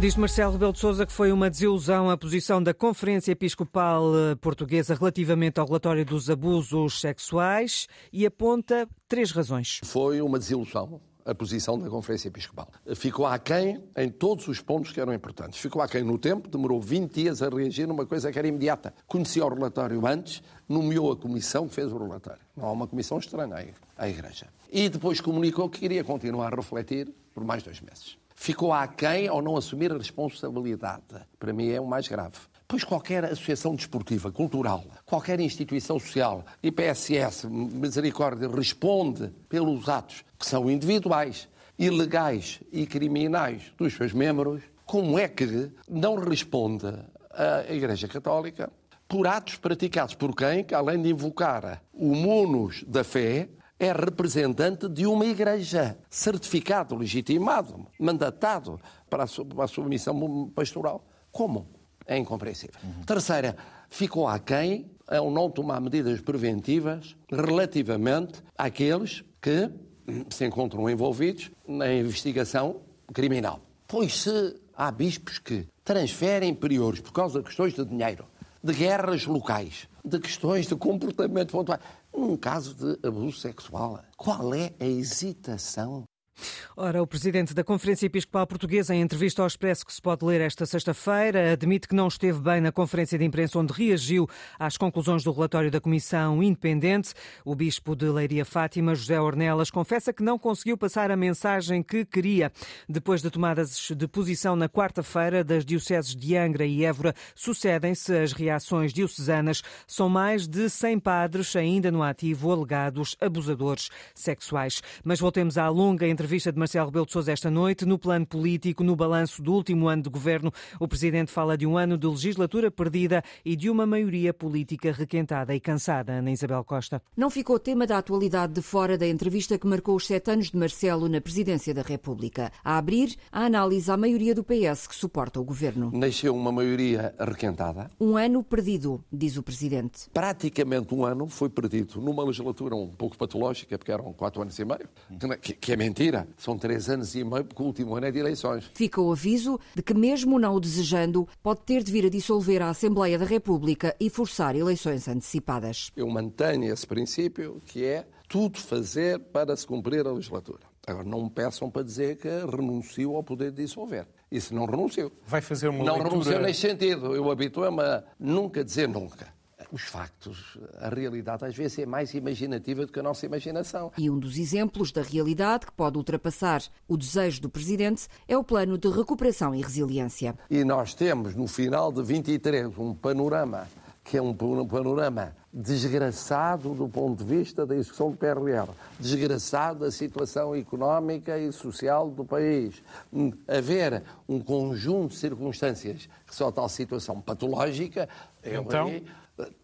Diz Marcelo Rebelo de Sousa que foi uma desilusão a posição da Conferência Episcopal eh, Portuguesa relativamente ao relatório dos abusos sexuais e aponta três razões. Foi uma desilusão a posição da Conferência Episcopal. Ficou aquém em todos os pontos que eram importantes. Ficou aquém no tempo, demorou 20 dias a reagir numa coisa que era imediata. Conhecia o relatório antes, nomeou a comissão que fez o relatório. Não há uma comissão estranha à Igreja. E depois comunicou que queria continuar a refletir por mais dois meses. Ficou aquém ao não assumir a responsabilidade. Para mim é o mais grave. Pois qualquer associação desportiva, cultural, qualquer instituição social, IPSS, Misericórdia, responde pelos atos que são individuais, ilegais e criminais dos seus membros, como é que não responde a Igreja Católica por atos praticados por quem, que além de invocar o munus da fé, é representante de uma igreja, certificado, legitimado, mandatado para a sua, para a sua missão pastoral. Como? É incompreensível. Uhum. Terceira, ficou aquém ao não tomar medidas preventivas relativamente àqueles que se encontram envolvidos na investigação criminal. Pois se há bispos que transferem priores por causa de questões de dinheiro, de guerras locais, de questões de comportamento pontual, num caso de abuso sexual, qual é a hesitação Ora, o presidente da Conferência Episcopal Portuguesa, em entrevista ao Expresso que se pode ler esta sexta-feira, admite que não esteve bem na conferência de imprensa onde reagiu às conclusões do relatório da Comissão Independente. O bispo de Leiria Fátima, José Ornelas, confessa que não conseguiu passar a mensagem que queria. Depois de tomadas de posição na quarta-feira das dioceses de Angra e Évora, sucedem-se as reações diocesanas. São mais de 100 padres ainda no ativo alegados abusadores sexuais. Mas voltemos à longa entrevista de Marcelo Rebelo de Sousa esta noite. No plano político, no balanço do último ano de governo, o Presidente fala de um ano de legislatura perdida e de uma maioria política requentada e cansada. Ana Isabel Costa. Não ficou tema da atualidade de fora da entrevista que marcou os sete anos de Marcelo na Presidência da República. A abrir, a análise à maioria do PS que suporta o governo. Nasceu uma maioria requentada. Um ano perdido, diz o Presidente. Praticamente um ano foi perdido numa legislatura um pouco patológica, porque eram quatro anos e meio, que é mentira mentira. Três anos e meio, porque o último ano é de eleições. Fica o aviso de que, mesmo não o desejando, pode ter de vir a dissolver a Assembleia da República e forçar eleições antecipadas. Eu mantenho esse princípio, que é tudo fazer para se cumprir a legislatura. Agora, não me peçam para dizer que renuncio ao poder de dissolver. Isso não renuncio. Vai fazer uma não leitura... Não renuncio nesse sentido. Eu habituo-me a nunca dizer nunca os factos, a realidade às vezes é mais imaginativa do que a nossa imaginação. E um dos exemplos da realidade que pode ultrapassar o desejo do Presidente é o plano de recuperação e resiliência. E nós temos no final de 23 um panorama que é um panorama desgraçado do ponto de vista da execução do PRR, desgraçado da situação económica e social do país. Haver um conjunto de circunstâncias que só tal situação patológica, então... Eu,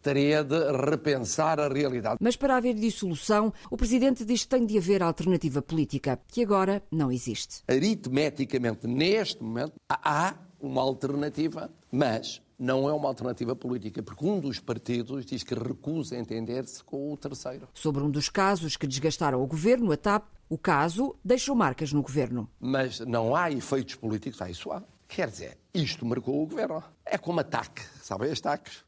teria de repensar a realidade. Mas para haver dissolução, o Presidente diz que tem de haver alternativa política, que agora não existe. Aritmeticamente, neste momento, há uma alternativa, mas não é uma alternativa política, porque um dos partidos diz que recusa entender-se com o terceiro. Sobre um dos casos que desgastaram o governo, a TAP, o caso deixou marcas no governo. Mas não há efeitos políticos, há isso há. Quer dizer, isto marcou o governo. É como ataque, sabem as ataques?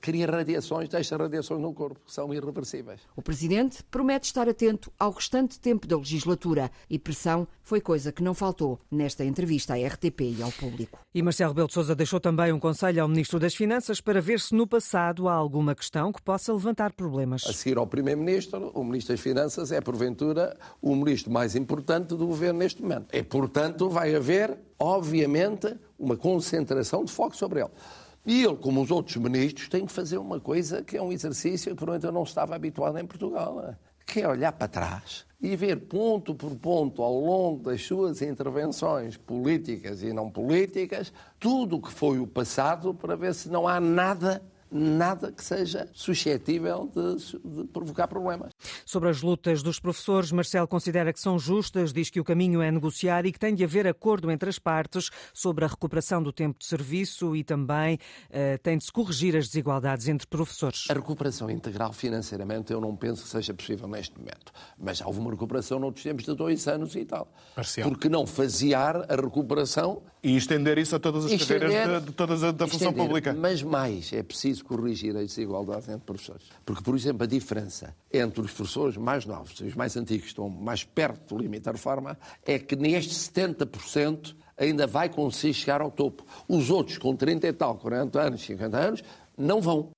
Cria radiações, deixa radiações no corpo, que são irreversíveis. O Presidente promete estar atento ao restante tempo da legislatura e pressão foi coisa que não faltou nesta entrevista à RTP e ao público. E Marcelo Rebelo de Sousa deixou também um conselho ao Ministro das Finanças para ver se no passado há alguma questão que possa levantar problemas. A seguir ao Primeiro-Ministro, o Ministro das Finanças é, porventura, o ministro mais importante do Governo neste momento. E, portanto, vai haver, obviamente, uma concentração de foco sobre ele. E ele, como os outros ministros, tem que fazer uma coisa que é um exercício que, por eu não estava habituado em Portugal, que é olhar para trás. E ver ponto por ponto, ao longo das suas intervenções políticas e não políticas, tudo o que foi o passado, para ver se não há nada nada que seja suscetível de, de, provocar problemas. Sobre as lutas dos professores, Marcelo considera que são justas, diz que o caminho é negociar e que tem de haver acordo entre as partes sobre a recuperação do tempo de serviço e também uh, tem de se corrigir as desigualdades entre professores. A recuperação integral financeiramente eu não penso que seja possível neste momento, mas houve uma recuperação noutros tempos de dois anos e tal. Parcial. Porque não fasear a recuperação... E estender isso a todas as estender, carreiras de, de todas a, da função pública. Mas mais, é preciso corrigir a desigualdade entre professores. Porque, por exemplo, a diferença entre os professores mais novos e os mais antigos, que estão mais perto do limite da reforma, é que neste 70% ainda vai conseguir chegar ao topo. Os outros, com 30 e tal, 40 anos, 50 anos, não vão.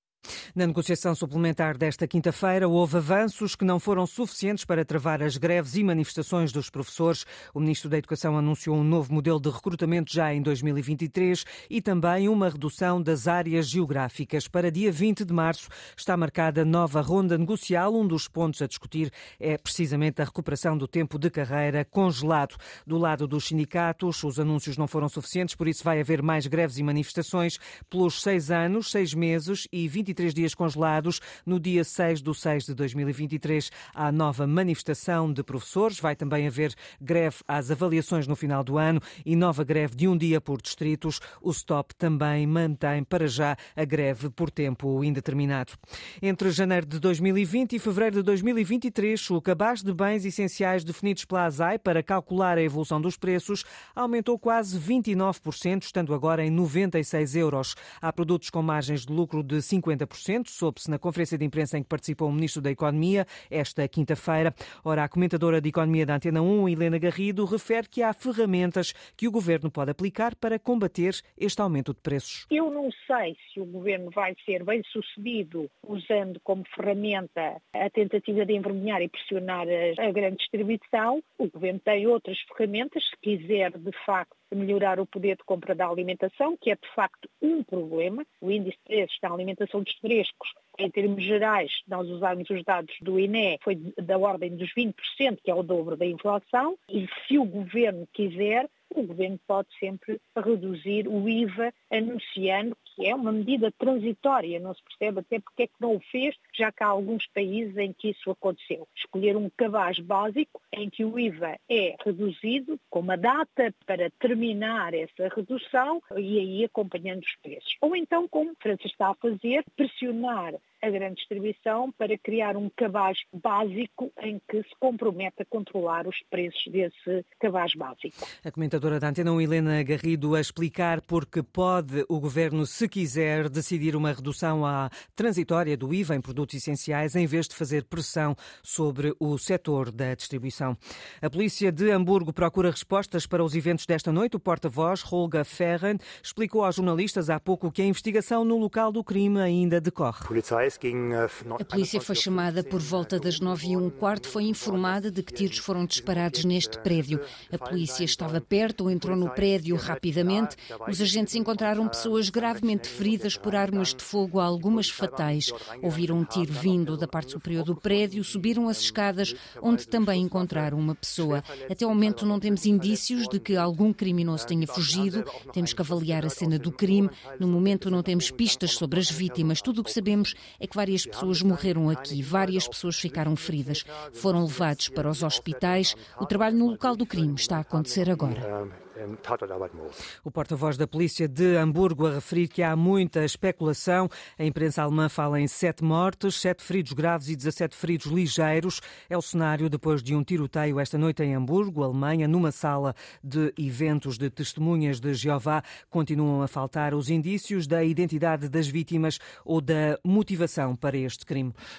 Na negociação suplementar desta quinta-feira, houve avanços que não foram suficientes para travar as greves e manifestações dos professores. O Ministro da Educação anunciou um novo modelo de recrutamento já em 2023 e também uma redução das áreas geográficas. Para dia 20 de março está marcada nova ronda negocial. Um dos pontos a discutir é precisamente a recuperação do tempo de carreira congelado. Do lado dos sindicatos, os anúncios não foram suficientes, por isso vai haver mais greves e manifestações pelos seis anos, seis meses e 20 23 dias congelados. No dia 6 de 6 de 2023 há nova manifestação de professores. Vai também haver greve às avaliações no final do ano e nova greve de um dia por distritos. O STOP também mantém para já a greve por tempo indeterminado. Entre janeiro de 2020 e fevereiro de 2023, o cabaz de bens essenciais definidos pela ASAI para calcular a evolução dos preços aumentou quase 29%, estando agora em 96 euros. Há produtos com margens de lucro de 50 50%, soube-se na conferência de imprensa em que participou o Ministro da Economia esta quinta-feira. Ora, a comentadora de Economia da Antena 1, Helena Garrido, refere que há ferramentas que o Governo pode aplicar para combater este aumento de preços. Eu não sei se o Governo vai ser bem sucedido usando como ferramenta a tentativa de envergonhar e pressionar a grande distribuição. O Governo tem outras ferramentas, se quiser de facto melhorar o poder de compra da alimentação, que é de facto um problema. O índice de preços da alimentação dos frescos, em termos gerais, nós usarmos os dados do INE, foi da ordem dos 20%, que é o dobro da inflação, e se o governo quiser, o governo pode sempre reduzir o IVA anunciando que é uma medida transitória, não se percebe até porque é que não o fez, já que há alguns países em que isso aconteceu. Escolher um cabaz básico em que o IVA é reduzido com uma data para terminar essa redução e aí acompanhando os preços. Ou então, como França está a fazer, pressionar a grande distribuição para criar um cabaz básico em que se compromete a controlar os preços desse cabaz básico. A comentadora da Antena Helena Garrido, a explicar porque pode o Governo, se quiser, decidir uma redução à transitória do IVA em produtos essenciais, em vez de fazer pressão sobre o setor da distribuição. A polícia de Hamburgo procura respostas para os eventos desta noite. O porta-voz, Holga Ferren, explicou aos jornalistas há pouco que a investigação no local do crime ainda decorre. A polícia foi chamada por volta das nove e um quarto, foi informada de que tiros foram disparados neste prédio. A polícia estava perto, entrou no prédio rapidamente. Os agentes encontraram pessoas gravemente feridas por armas de fogo, algumas fatais. Ouviram um tiro vindo da parte superior do prédio, subiram as escadas, onde também encontraram uma pessoa. Até o momento não temos indícios de que algum criminoso tenha fugido. Temos que avaliar a cena do crime. No momento não temos pistas sobre as vítimas. Tudo o que sabemos é que várias pessoas morreram aqui, várias pessoas ficaram feridas, foram levados para os hospitais. O trabalho no local do crime está a acontecer agora. O porta-voz da polícia de Hamburgo a referir que há muita especulação. A imprensa alemã fala em sete mortes, sete feridos graves e 17 feridos ligeiros. É o cenário depois de um tiroteio esta noite em Hamburgo, Alemanha, numa sala de eventos de testemunhas de Jeová. Continuam a faltar os indícios da identidade das vítimas ou da motivação para este crime.